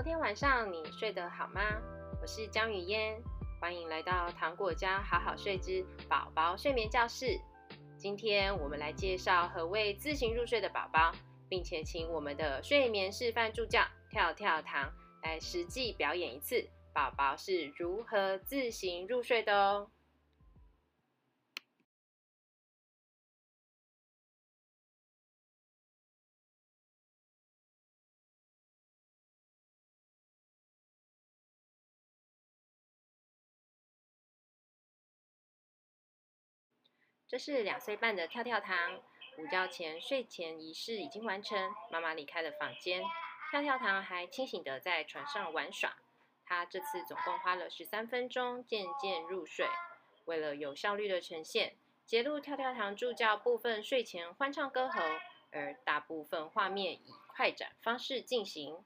昨天晚上你睡得好吗？我是江雨嫣，欢迎来到糖果家好好睡之宝宝睡眠教室。今天我们来介绍何谓自行入睡的宝宝，并且请我们的睡眠示范助教跳跳糖来实际表演一次，宝宝是如何自行入睡的哦。这是两岁半的跳跳糖，午觉前睡前仪式已经完成，妈妈离开了房间，跳跳糖还清醒地在床上玩耍。他这次总共花了十三分钟渐渐入睡。为了有效率的呈现，节录跳跳糖助教部分睡前欢唱歌喉，而大部分画面以快展方式进行。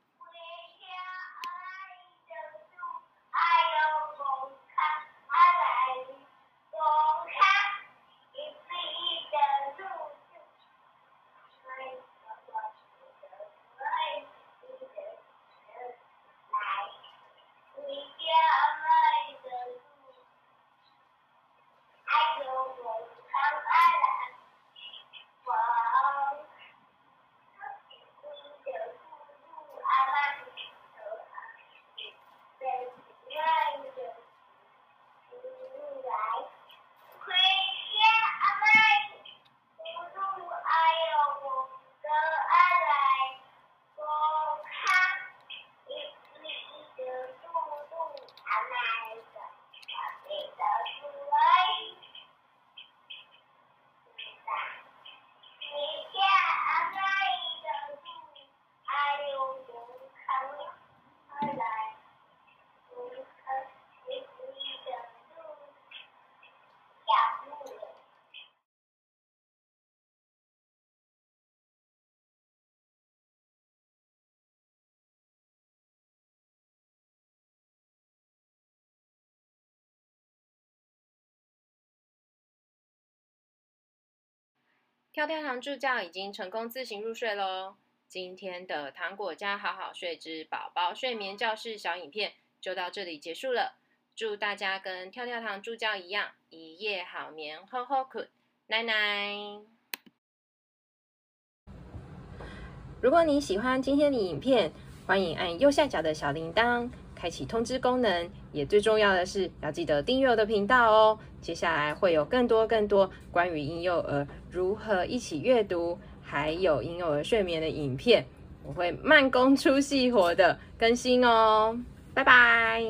跳跳糖助教已经成功自行入睡喽！今天的糖果家好好睡之宝宝睡眠教室小影片就到这里结束了。祝大家跟跳跳糖助教一样，一夜好眠，吼吼困，奶奶。如果你喜欢今天的影片，欢迎按右下角的小铃铛。开启通知功能，也最重要的是要记得订阅我的频道哦。接下来会有更多更多关于婴幼儿如何一起阅读，还有婴幼儿睡眠的影片，我会慢工出细活的更新哦。拜拜。